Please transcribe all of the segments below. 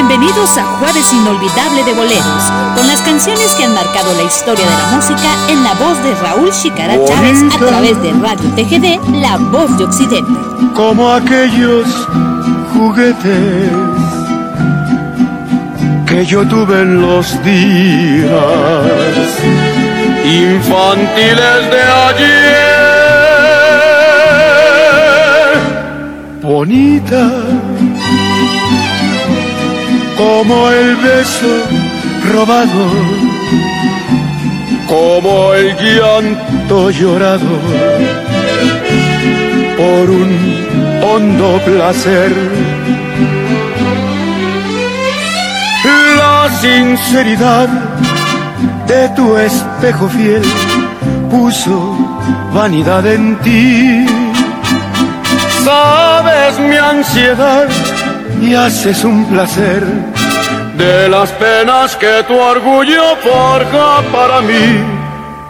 Bienvenidos a Jueves Inolvidable de Boleros, con las canciones que han marcado la historia de la música en la voz de Raúl Chicara Chávez a través de Radio TGD, La Voz de Occidente. Como aquellos juguetes que yo tuve en los días infantiles de ayer. Bonita como el beso robado, como el llanto llorado por un hondo placer. La sinceridad de tu espejo fiel puso vanidad en ti. Sabes mi ansiedad y haces un placer de las penas que tu orgullo forja para mí,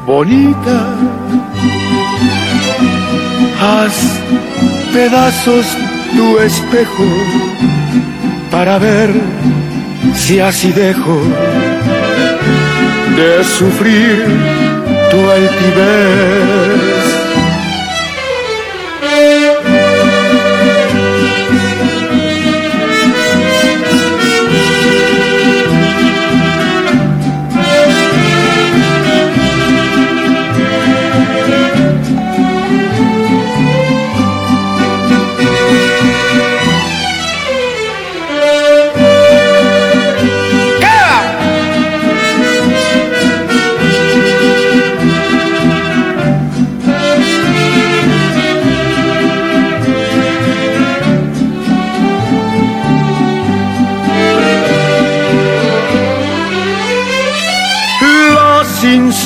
bonita. Haz pedazos tu espejo para ver si así dejo de sufrir tu altivez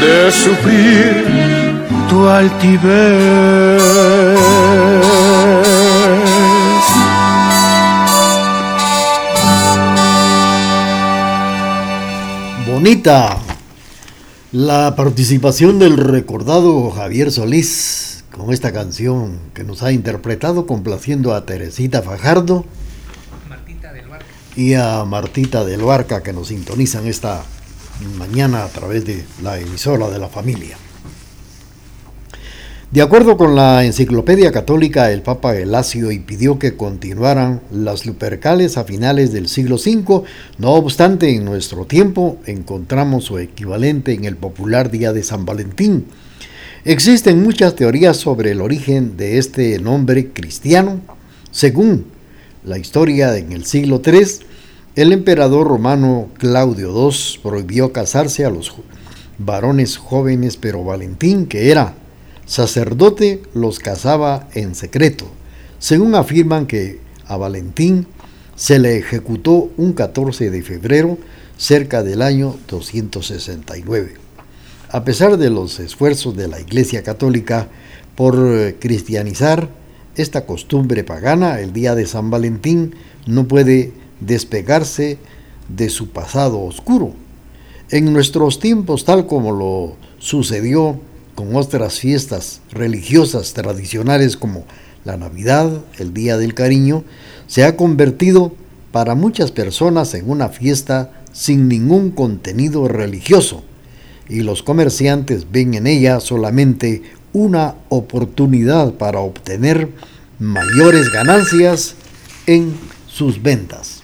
de sufrir tu altivez. Bonita la participación del recordado Javier Solís con esta canción que nos ha interpretado complaciendo a Teresita Fajardo y a Martita del Barca que nos sintonizan esta mañana a través de la emisora de la familia. De acuerdo con la enciclopedia católica, el Papa Gelasio y pidió que continuaran las lupercales a finales del siglo V. No obstante, en nuestro tiempo encontramos su equivalente en el popular Día de San Valentín. Existen muchas teorías sobre el origen de este nombre cristiano. Según la historia en el siglo III, el emperador romano Claudio II prohibió casarse a los varones jóvenes, pero Valentín, que era sacerdote, los casaba en secreto. Según afirman que a Valentín se le ejecutó un 14 de febrero cerca del año 269. A pesar de los esfuerzos de la Iglesia Católica por cristianizar esta costumbre pagana, el día de San Valentín no puede despegarse de su pasado oscuro. En nuestros tiempos, tal como lo sucedió con otras fiestas religiosas tradicionales como la Navidad, el Día del Cariño, se ha convertido para muchas personas en una fiesta sin ningún contenido religioso y los comerciantes ven en ella solamente una oportunidad para obtener mayores ganancias en sus ventas.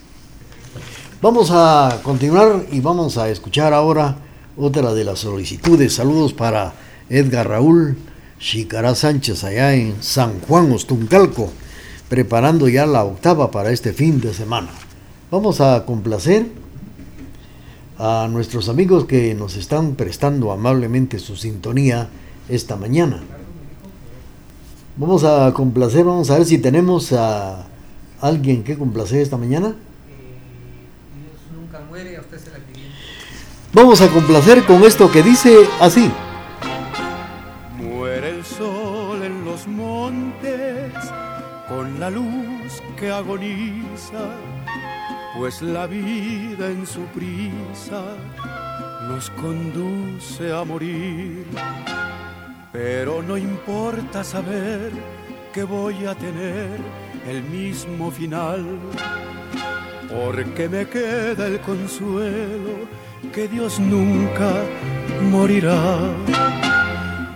Vamos a continuar y vamos a escuchar ahora otra de las solicitudes. Saludos para Edgar Raúl Chicará Sánchez allá en San Juan Ostuncalco, preparando ya la octava para este fin de semana. Vamos a complacer a nuestros amigos que nos están prestando amablemente su sintonía esta mañana. Vamos a complacer, vamos a ver si tenemos a ¿Alguien que complace esta mañana? Eh, Dios nunca muere, a usted se la pidió. Vamos a complacer con esto que dice así. Muere el sol en los montes con la luz que agoniza, pues la vida en su prisa nos conduce a morir. Pero no importa saber que voy a tener el mismo final, porque me queda el consuelo que Dios nunca morirá.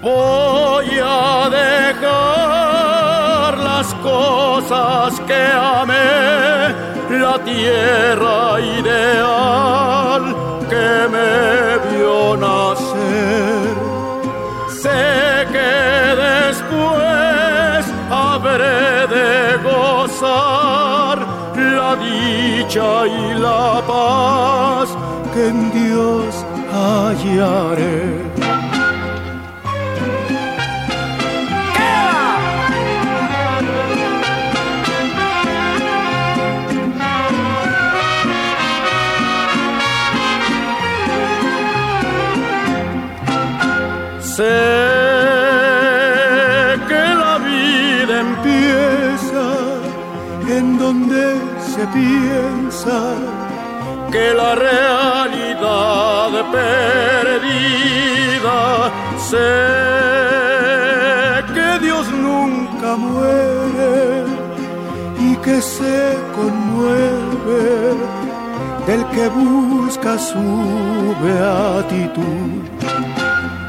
Voy a dejar las cosas que amé, la tierra ideal que me vio nacer. Sé que después habré de gozar la dicha y la paz en Dios hallaré. Sé que la vida empieza en donde se piensa que la realidad perdida. Sé que Dios nunca muere y que se conmueve del que busca su beatitud.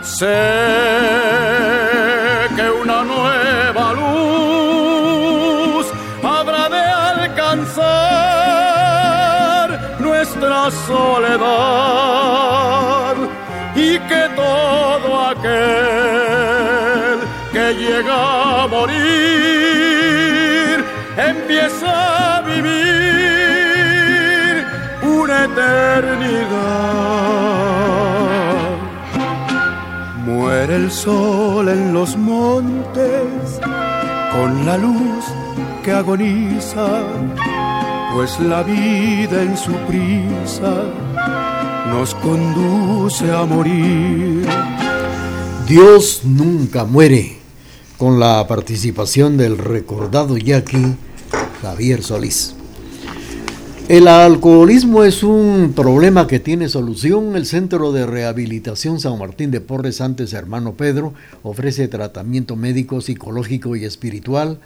Sé soledad y que todo aquel que llega a morir empieza a vivir una eternidad. Muere el sol en los montes con la luz que agoniza, pues la vida en su prisa nos conduce a morir. Dios nunca muere, con la participación del recordado yaqui Javier Solís. El alcoholismo es un problema que tiene solución. El Centro de Rehabilitación San Martín de Porres, antes hermano Pedro, ofrece tratamiento médico, psicológico y espiritual,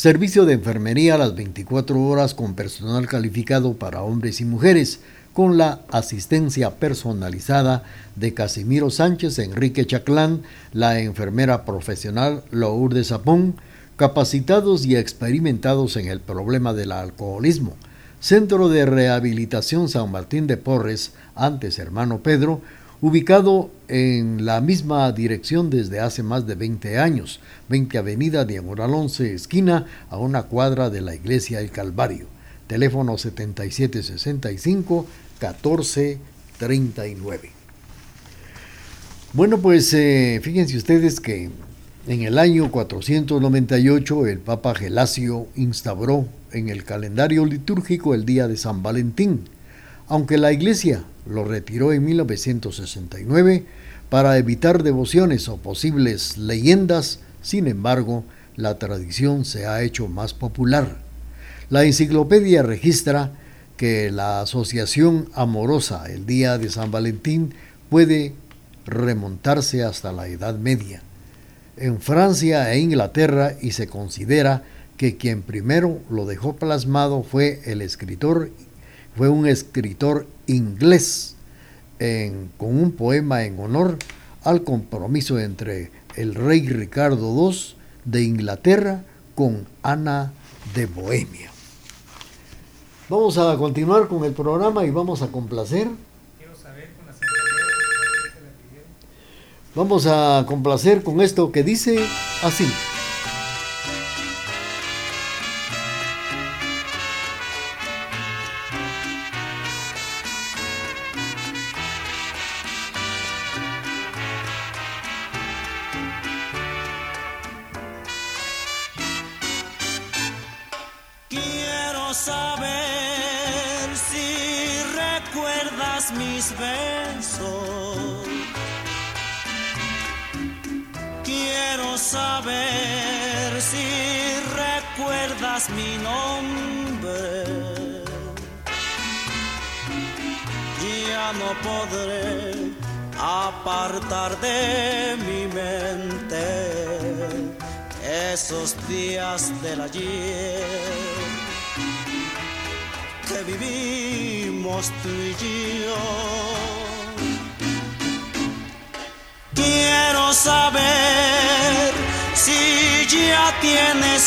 servicio de enfermería a las 24 horas con personal calificado para hombres y mujeres, con la asistencia personalizada de Casimiro Sánchez, Enrique Chaclán, la enfermera profesional Lourdes Zapón, capacitados y experimentados en el problema del alcoholismo. Centro de Rehabilitación San Martín de Porres, antes hermano Pedro, ubicado en la misma dirección desde hace más de 20 años, 20 Avenida Diagonal 11, esquina a una cuadra de la Iglesia El Calvario. Teléfono 7765-1439. Bueno, pues eh, fíjense ustedes que en el año 498 el Papa Gelasio instauró en el calendario litúrgico el día de San Valentín, aunque la Iglesia lo retiró en 1969 para evitar devociones o posibles leyendas, sin embargo, la tradición se ha hecho más popular. La enciclopedia registra que la asociación amorosa el día de San Valentín puede remontarse hasta la Edad Media. En Francia e Inglaterra y se considera que quien primero lo dejó plasmado fue el escritor, fue un escritor inglés con un poema en honor al compromiso entre el rey Ricardo II de Inglaterra con Ana de Bohemia. Vamos a continuar con el programa y vamos a complacer. Vamos a complacer con esto que dice así.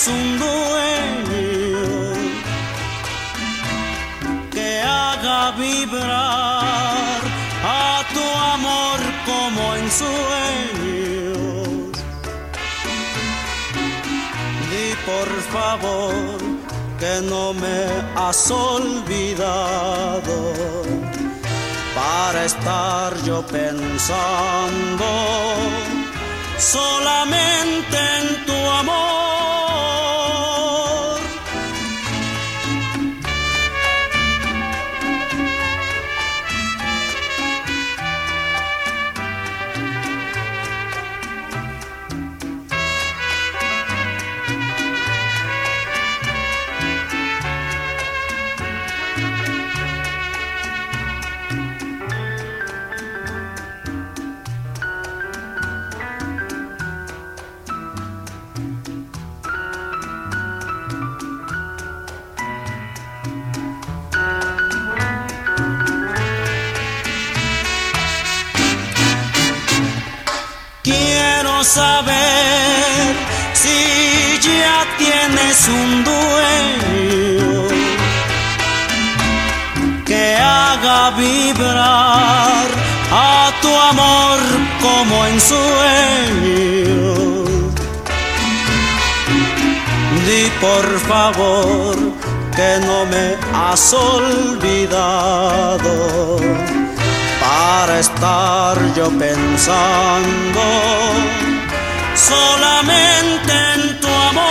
Tienes un dueño que haga vibrar a tu amor como en sueños. Di por favor que no me has olvidado para estar yo pensando solamente en tu amor. Saber si ya tienes un dueño que haga vibrar a tu amor como en sueños. Di por favor que no me has olvidado para estar yo pensando solamente en tu amor.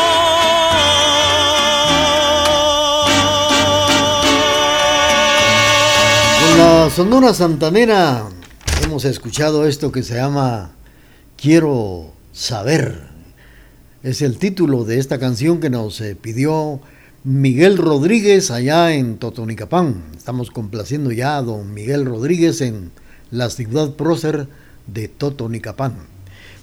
Con la Sonora Santanera hemos escuchado esto que se llama Quiero saber. Es el título de esta canción que nos eh, pidió Miguel Rodríguez allá en Totonicapán. Estamos complaciendo ya a don Miguel Rodríguez en la ciudad prócer de Totonicapán.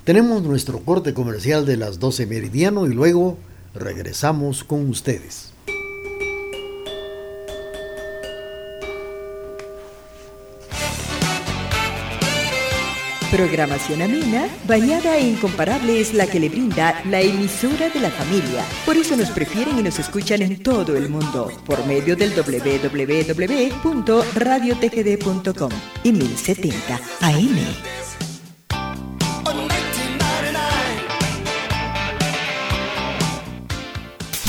Tenemos nuestro corte comercial de las 12 meridiano y luego regresamos con ustedes. Programación amena, bañada e incomparable es la que le brinda la emisora de la familia. Por eso nos prefieren y nos escuchan en todo el mundo por medio del www.radiotgd.com y 1070 AM.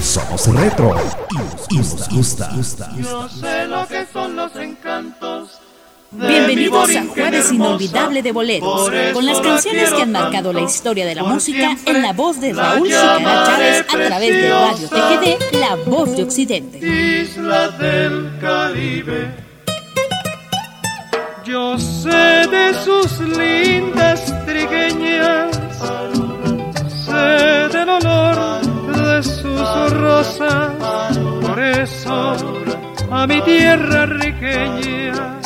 somos retro y nos gusta. Yo sé lo que son los encantos. Bienvenidos a Jueves Inolvidable de Boleros, con las canciones que han marcado la historia de la música en la voz de Raúl Chicara Chávez a través de Radio TGD, La Voz de Occidente. Isla del Caribe. Yo sé de sus lindas a mi tierra riqueña,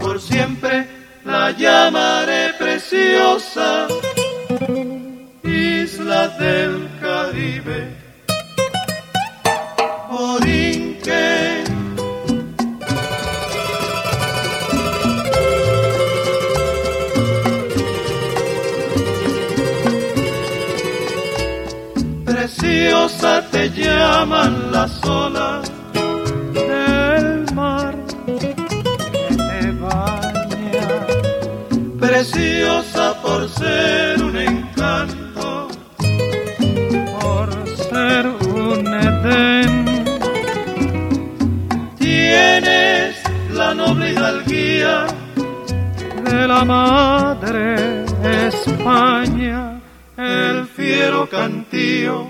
por siempre la llamaré preciosa, isla del Caribe. Borinque preciosa te llaman las olas ser un encanto, por ser un Edén. Tienes la noble hidalguía de la madre España, el fiero cantío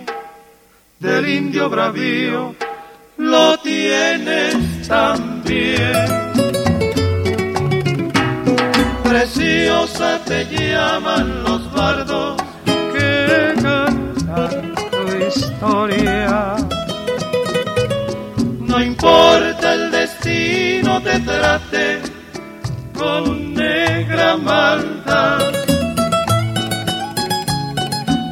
del indio bravío, lo tienes también preciosa te llaman los bardos que cantan tu historia. No importa el destino te trate con negra maldad.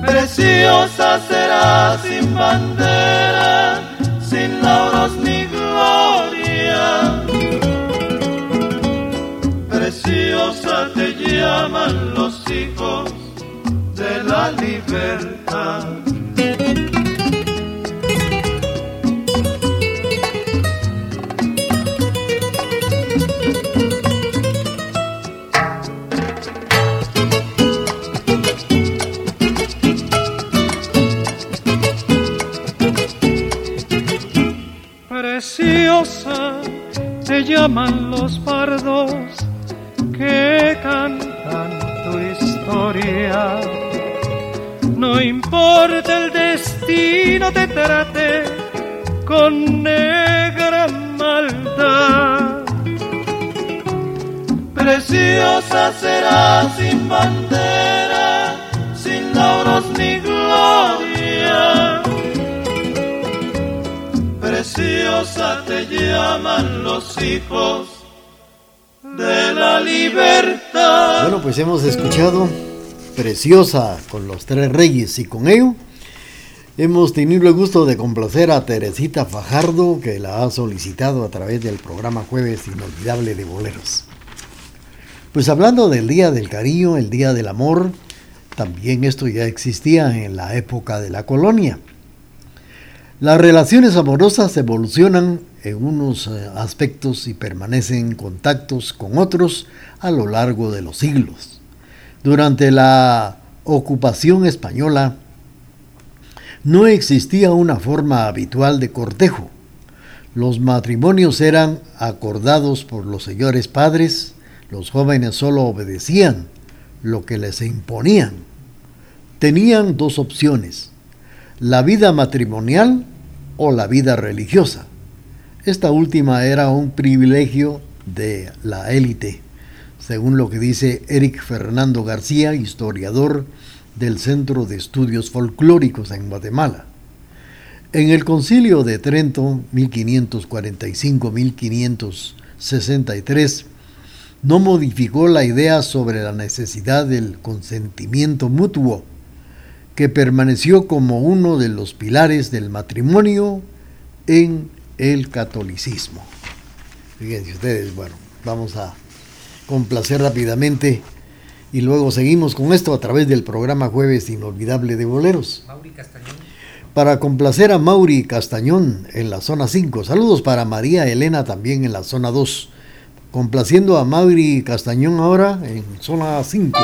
Preciosa será sin bandera, sin lauros ni gloria preciosa te llaman los hijos de la libertad. Preciosa te llaman los pardos No importa el destino te trate con negra maldad. Preciosa será sin bandera, sin lauros ni gloria. Preciosa te llaman los hijos de la libertad. Bueno, pues hemos escuchado Preciosa con los tres reyes y con ello hemos tenido el gusto de complacer a Teresita Fajardo que la ha solicitado a través del programa Jueves Inolvidable de Boleros. Pues hablando del Día del Cariño, el Día del Amor, también esto ya existía en la época de la colonia. Las relaciones amorosas evolucionan en unos eh, aspectos y permanecen en contactos con otros a lo largo de los siglos. Durante la ocupación española no existía una forma habitual de cortejo. Los matrimonios eran acordados por los señores padres, los jóvenes solo obedecían lo que les imponían. Tenían dos opciones, la vida matrimonial o la vida religiosa. Esta última era un privilegio de la élite, según lo que dice Eric Fernando García, historiador del Centro de Estudios Folclóricos en Guatemala. En el Concilio de Trento, 1545-1563, no modificó la idea sobre la necesidad del consentimiento mutuo que permaneció como uno de los pilares del matrimonio en el catolicismo. Fíjense ustedes, bueno, vamos a complacer rápidamente y luego seguimos con esto a través del programa Jueves Inolvidable de Boleros. Mauri Castañón. Para complacer a Mauri Castañón en la zona 5. Saludos para María Elena también en la zona 2. Complaciendo a Mauri Castañón ahora en zona 5.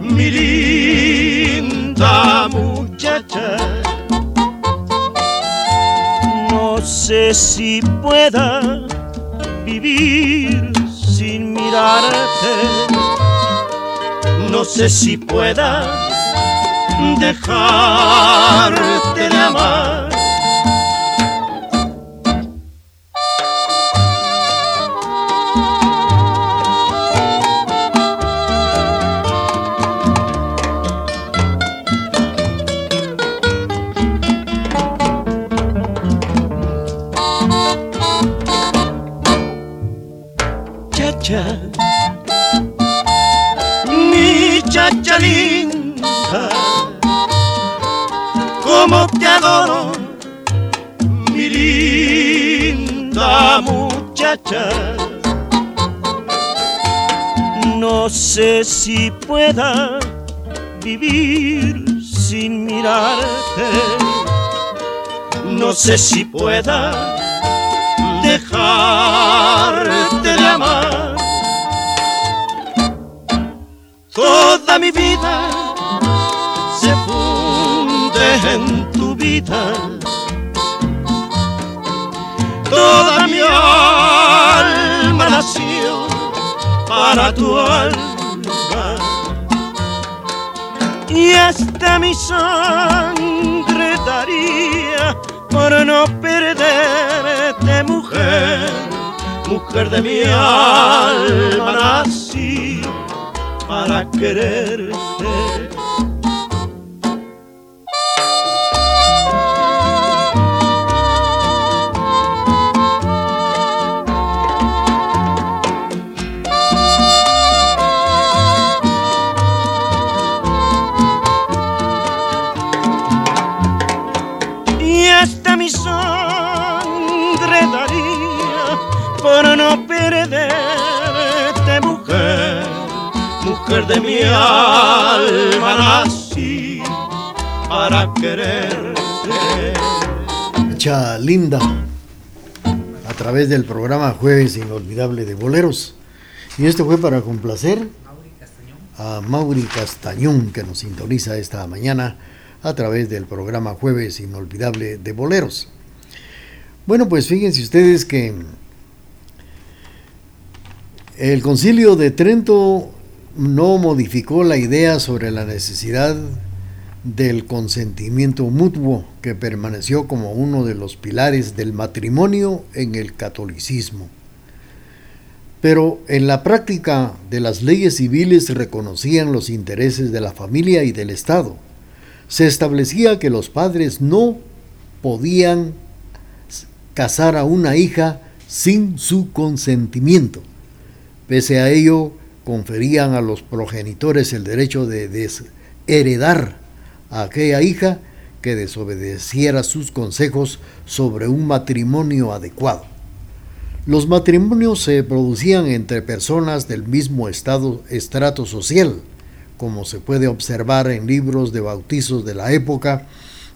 Mi linda muchacha. No sé si pueda vivir sin mirarte. No sé si pueda dejarte de amar No sé si pueda vivir sin mirarte. No sé si pueda dejarte de amar. Toda mi vida se funde en tu vida. Toda mi alma para tu alma. Y hasta mi sangre daría por no perderte, mujer, mujer de mi alma nací para quererte. Por no perderte, mujer mujer de mi alma nací para quererte. Mucha linda. A través del programa Jueves Inolvidable de Boleros. Y este fue para complacer a Mauri Castañón que nos sintoniza esta mañana a través del programa Jueves Inolvidable de Boleros. Bueno, pues fíjense ustedes que el concilio de Trento no modificó la idea sobre la necesidad del consentimiento mutuo que permaneció como uno de los pilares del matrimonio en el catolicismo. Pero en la práctica de las leyes civiles reconocían los intereses de la familia y del Estado. Se establecía que los padres no podían casar a una hija sin su consentimiento. Pese a ello, conferían a los progenitores el derecho de desheredar a aquella hija que desobedeciera sus consejos sobre un matrimonio adecuado. Los matrimonios se producían entre personas del mismo estado, estrato social, como se puede observar en libros de bautizos de la época,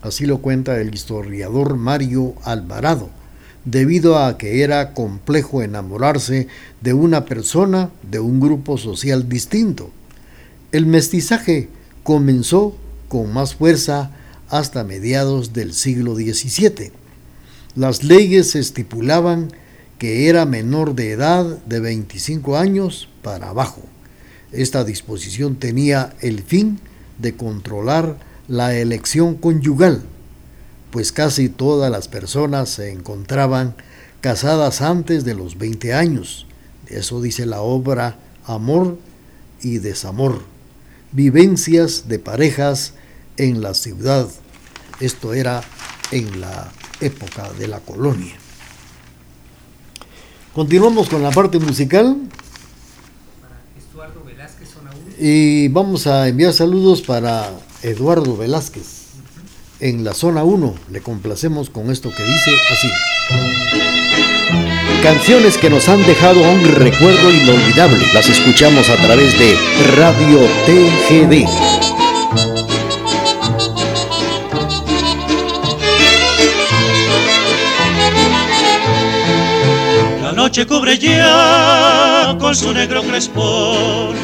así lo cuenta el historiador Mario Alvarado debido a que era complejo enamorarse de una persona de un grupo social distinto. El mestizaje comenzó con más fuerza hasta mediados del siglo XVII. Las leyes estipulaban que era menor de edad de 25 años para abajo. Esta disposición tenía el fin de controlar la elección conyugal pues casi todas las personas se encontraban casadas antes de los 20 años. Eso dice la obra Amor y Desamor. Vivencias de parejas en la ciudad. Esto era en la época de la colonia. Continuamos con la parte musical. Y vamos a enviar saludos para Eduardo Velázquez en la zona 1. Le complacemos con esto que dice así. Canciones que nos han dejado un recuerdo inolvidable. Las escuchamos a través de Radio TGD. La noche cubre ya con su negro crespón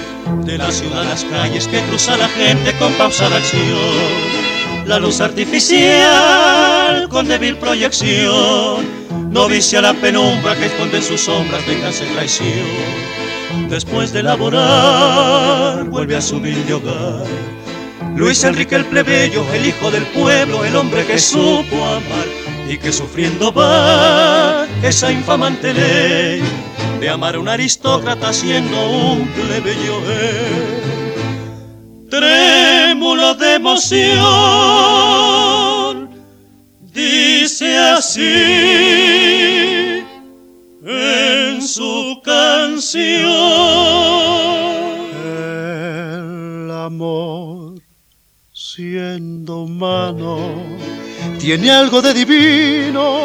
de la ciudad las calles que cruza la gente con pausada acción la luz artificial con débil proyección no vicia la penumbra que esconde sus sombras, venganza y traición. Después de laborar, vuelve a su humilde hogar. Luis Enrique el plebeyo, el hijo del pueblo, el hombre que supo amar y que sufriendo va esa infamante ley de amar a un aristócrata siendo un plebeyo. Trémulo de emoción, dice así en su canción. El amor siendo humano tiene algo de divino.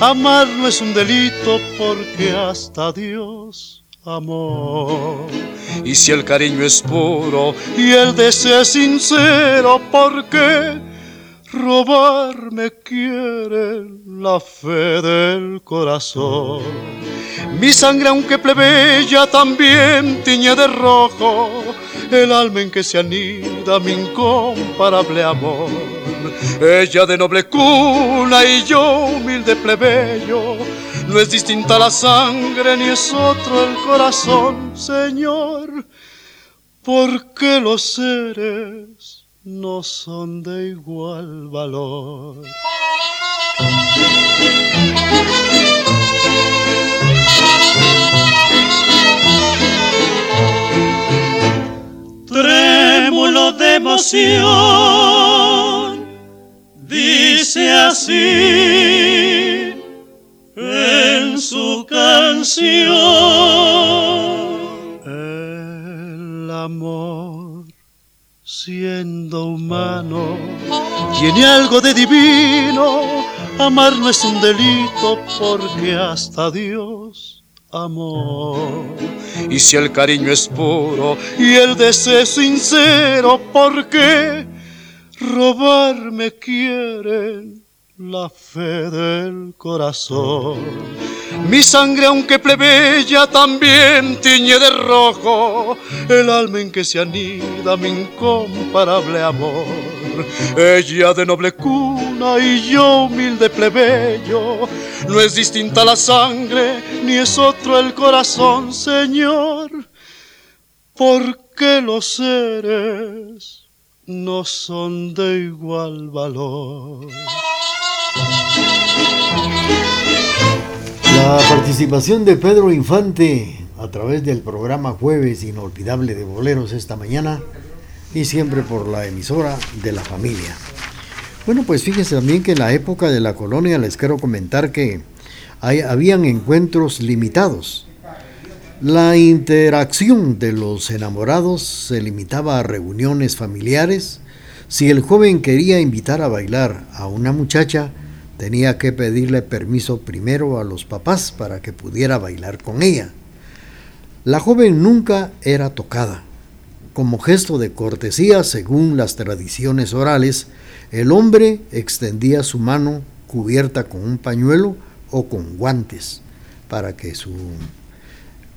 Amar no es un delito porque hasta Dios amó. Y si el cariño es puro y el deseo es sincero, ¿por qué robarme quiere la fe del corazón? Mi sangre, aunque plebeya, también tiñe de rojo el alma en que se anida mi incomparable amor. Ella de noble cuna y yo humilde plebeyo, no es distinta la sangre ni es otro el corazón, Señor, porque los seres no son de igual valor. trémulo de emoción, dice así su canción. El amor, siendo humano, tiene algo de divino. Amar no es un delito porque hasta Dios amor. Y si el cariño es puro y el deseo sincero, ¿por qué robarme quieren la fe del corazón? Mi sangre, aunque plebeya, también tiñe de rojo el alma en que se anida mi incomparable amor. Ella de noble cuna y yo humilde plebeyo, no es distinta la sangre ni es otro el corazón, Señor, porque los seres no son de igual valor. La participación de Pedro Infante a través del programa Jueves Inolvidable de Boleros esta mañana y siempre por la emisora de la familia. Bueno, pues fíjense también que en la época de la colonia les quiero comentar que hay, habían encuentros limitados. La interacción de los enamorados se limitaba a reuniones familiares. Si el joven quería invitar a bailar a una muchacha, tenía que pedirle permiso primero a los papás para que pudiera bailar con ella. La joven nunca era tocada. Como gesto de cortesía, según las tradiciones orales, el hombre extendía su mano cubierta con un pañuelo o con guantes para que su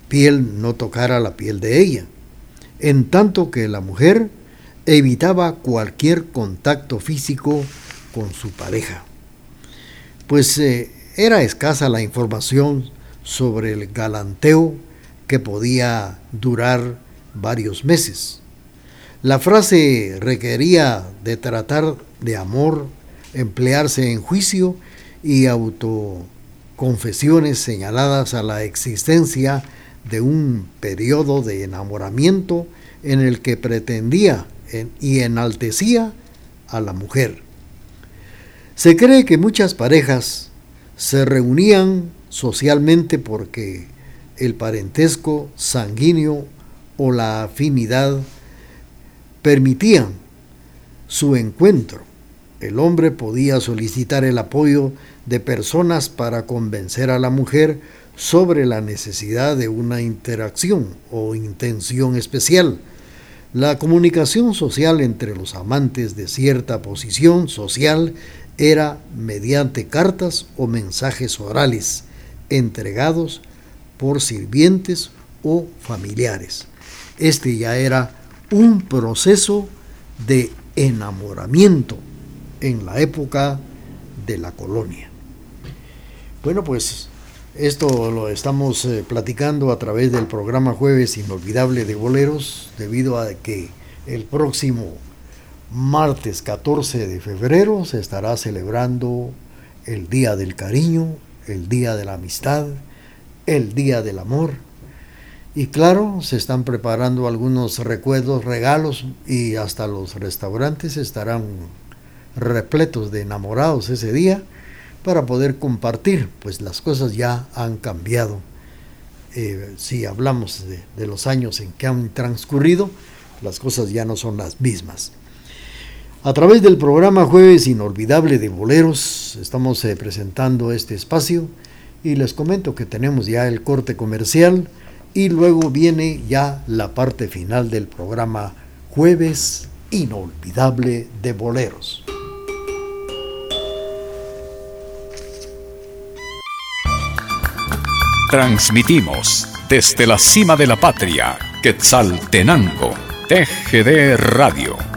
piel no tocara la piel de ella, en tanto que la mujer evitaba cualquier contacto físico con su pareja. Pues eh, era escasa la información sobre el galanteo que podía durar varios meses. La frase requería de tratar de amor, emplearse en juicio y autoconfesiones señaladas a la existencia de un periodo de enamoramiento en el que pretendía y enaltecía a la mujer. Se cree que muchas parejas se reunían socialmente porque el parentesco sanguíneo o la afinidad permitían su encuentro. El hombre podía solicitar el apoyo de personas para convencer a la mujer sobre la necesidad de una interacción o intención especial. La comunicación social entre los amantes de cierta posición social era mediante cartas o mensajes orales entregados por sirvientes o familiares. Este ya era un proceso de enamoramiento en la época de la colonia. Bueno, pues esto lo estamos eh, platicando a través del programa Jueves Inolvidable de Boleros, debido a que el próximo martes 14 de febrero se estará celebrando el Día del Cariño, el Día de la Amistad, el Día del Amor. Y claro, se están preparando algunos recuerdos, regalos y hasta los restaurantes estarán repletos de enamorados ese día para poder compartir, pues las cosas ya han cambiado. Eh, si hablamos de, de los años en que han transcurrido, las cosas ya no son las mismas. A través del programa Jueves Inolvidable de Boleros estamos eh, presentando este espacio y les comento que tenemos ya el corte comercial y luego viene ya la parte final del programa Jueves Inolvidable de Boleros. Transmitimos desde la cima de la patria, Quetzaltenango, TGD Radio.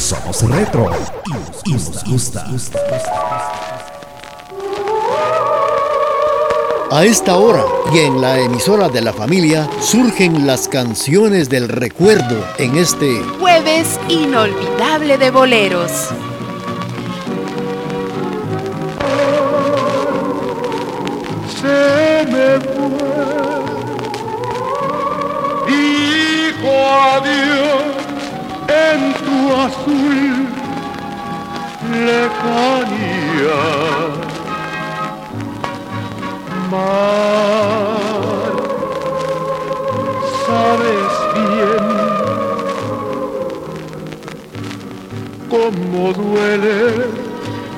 Somos retro y nos gusta. A esta hora y en la emisora de la familia surgen las canciones del recuerdo en este jueves inolvidable de boleros. se me fue. Dijo adiós en azul lejanía. Mar, sabes bien cómo duele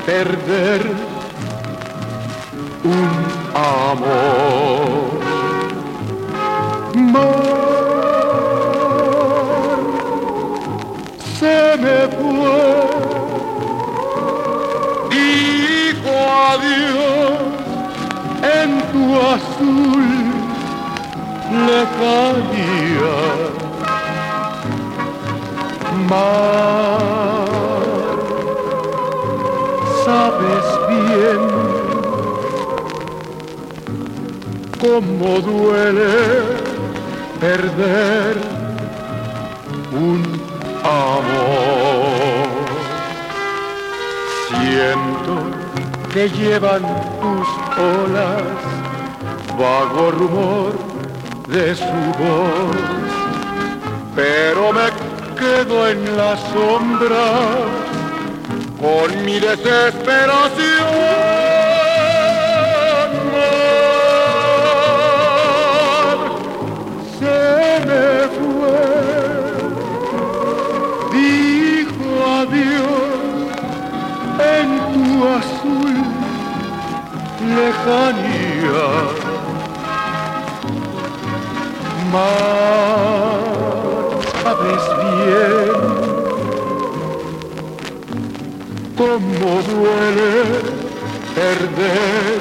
perder un amor. Mar, me fue, dijo adiós en tu azul lejanía. Mar, sabes bien cómo duele perder un amor. Siento que llevan tus olas vago rumor de su voz, pero me quedo en la sombra con mi desesperación. Lejanía. Mar, sabes bien cómo duele perder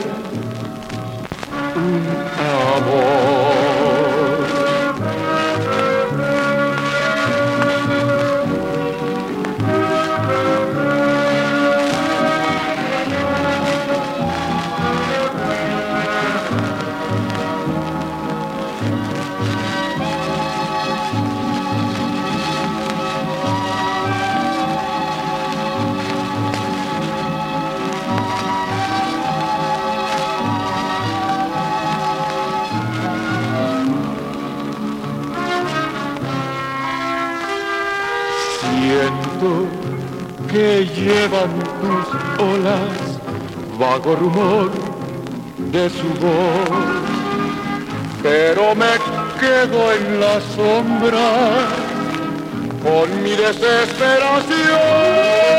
un amor. Llevan tus olas, vago rumor de su voz. Pero me quedo en la sombra con mi desesperación.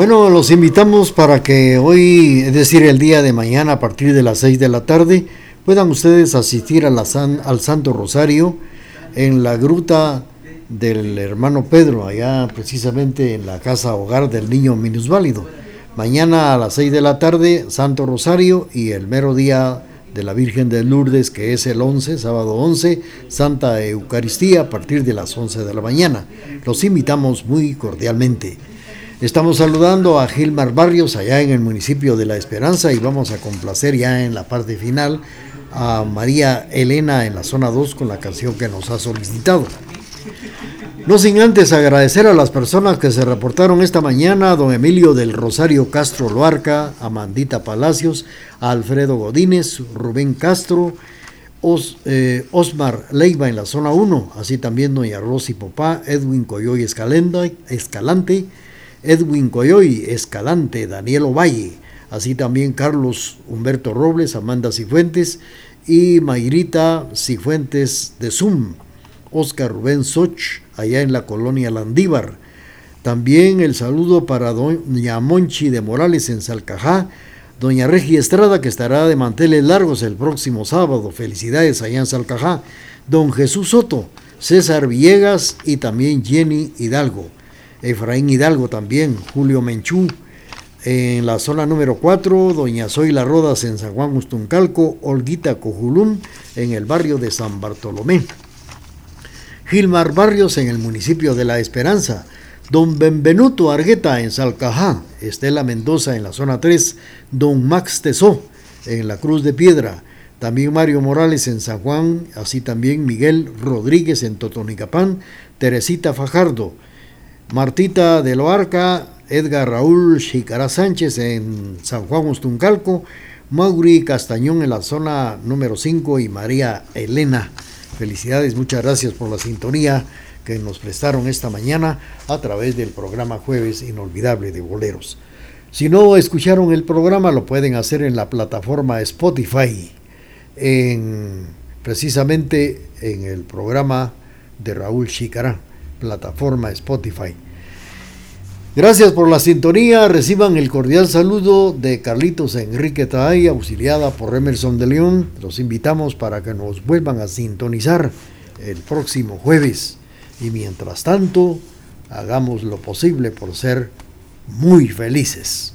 Bueno, los invitamos para que hoy, es decir, el día de mañana a partir de las 6 de la tarde, puedan ustedes asistir a la al Santo Rosario en la gruta del hermano Pedro, allá precisamente en la casa hogar del niño minusválido. Mañana a las 6 de la tarde, Santo Rosario y el mero día de la Virgen de Lourdes, que es el 11, sábado 11, Santa Eucaristía a partir de las 11 de la mañana. Los invitamos muy cordialmente. Estamos saludando a Gilmar Barrios allá en el municipio de La Esperanza y vamos a complacer ya en la parte final a María Elena en la zona 2 con la canción que nos ha solicitado. No sin antes agradecer a las personas que se reportaron esta mañana, don Emilio del Rosario Castro Loarca, a Mandita Palacios, Alfredo Godínez, Rubén Castro, eh, Osmar Leiva en la zona 1, así también doña Rosy Popá, Edwin Coyoy Escalante, Edwin Coyoy Escalante, Daniel Ovalle, así también Carlos Humberto Robles, Amanda Cifuentes y Mayrita Cifuentes de Zoom. Oscar Rubén Soch, allá en la colonia Landívar. También el saludo para doña Monchi de Morales en Salcajá, doña Regi Estrada, que estará de manteles largos el próximo sábado. Felicidades allá en Salcajá. Don Jesús Soto, César Villegas y también Jenny Hidalgo. Efraín Hidalgo también, Julio Menchú. En la zona número 4, doña Zoila Rodas en San Juan Ustuncalco, Olguita Cojulún en el barrio de San Bartolomé. Gilmar Barrios en el municipio de La Esperanza, don Benvenuto Argueta en Salcajá, Estela Mendoza en la zona 3, don Max Tesó en la Cruz de Piedra, también Mario Morales en San Juan, así también Miguel Rodríguez en Totonicapán, Teresita Fajardo, Martita de Loarca, Edgar Raúl Chicará Sánchez en San Juan Ustuncalco, Mauri Castañón en la zona número 5 y María Elena Felicidades, muchas gracias por la sintonía que nos prestaron esta mañana a través del programa Jueves Inolvidable de Boleros. Si no escucharon el programa, lo pueden hacer en la plataforma Spotify, en, precisamente en el programa de Raúl Chicará, plataforma Spotify. Gracias por la sintonía. Reciban el cordial saludo de Carlitos Enrique Taay, auxiliada por Emerson de León. Los invitamos para que nos vuelvan a sintonizar el próximo jueves. Y mientras tanto, hagamos lo posible por ser muy felices.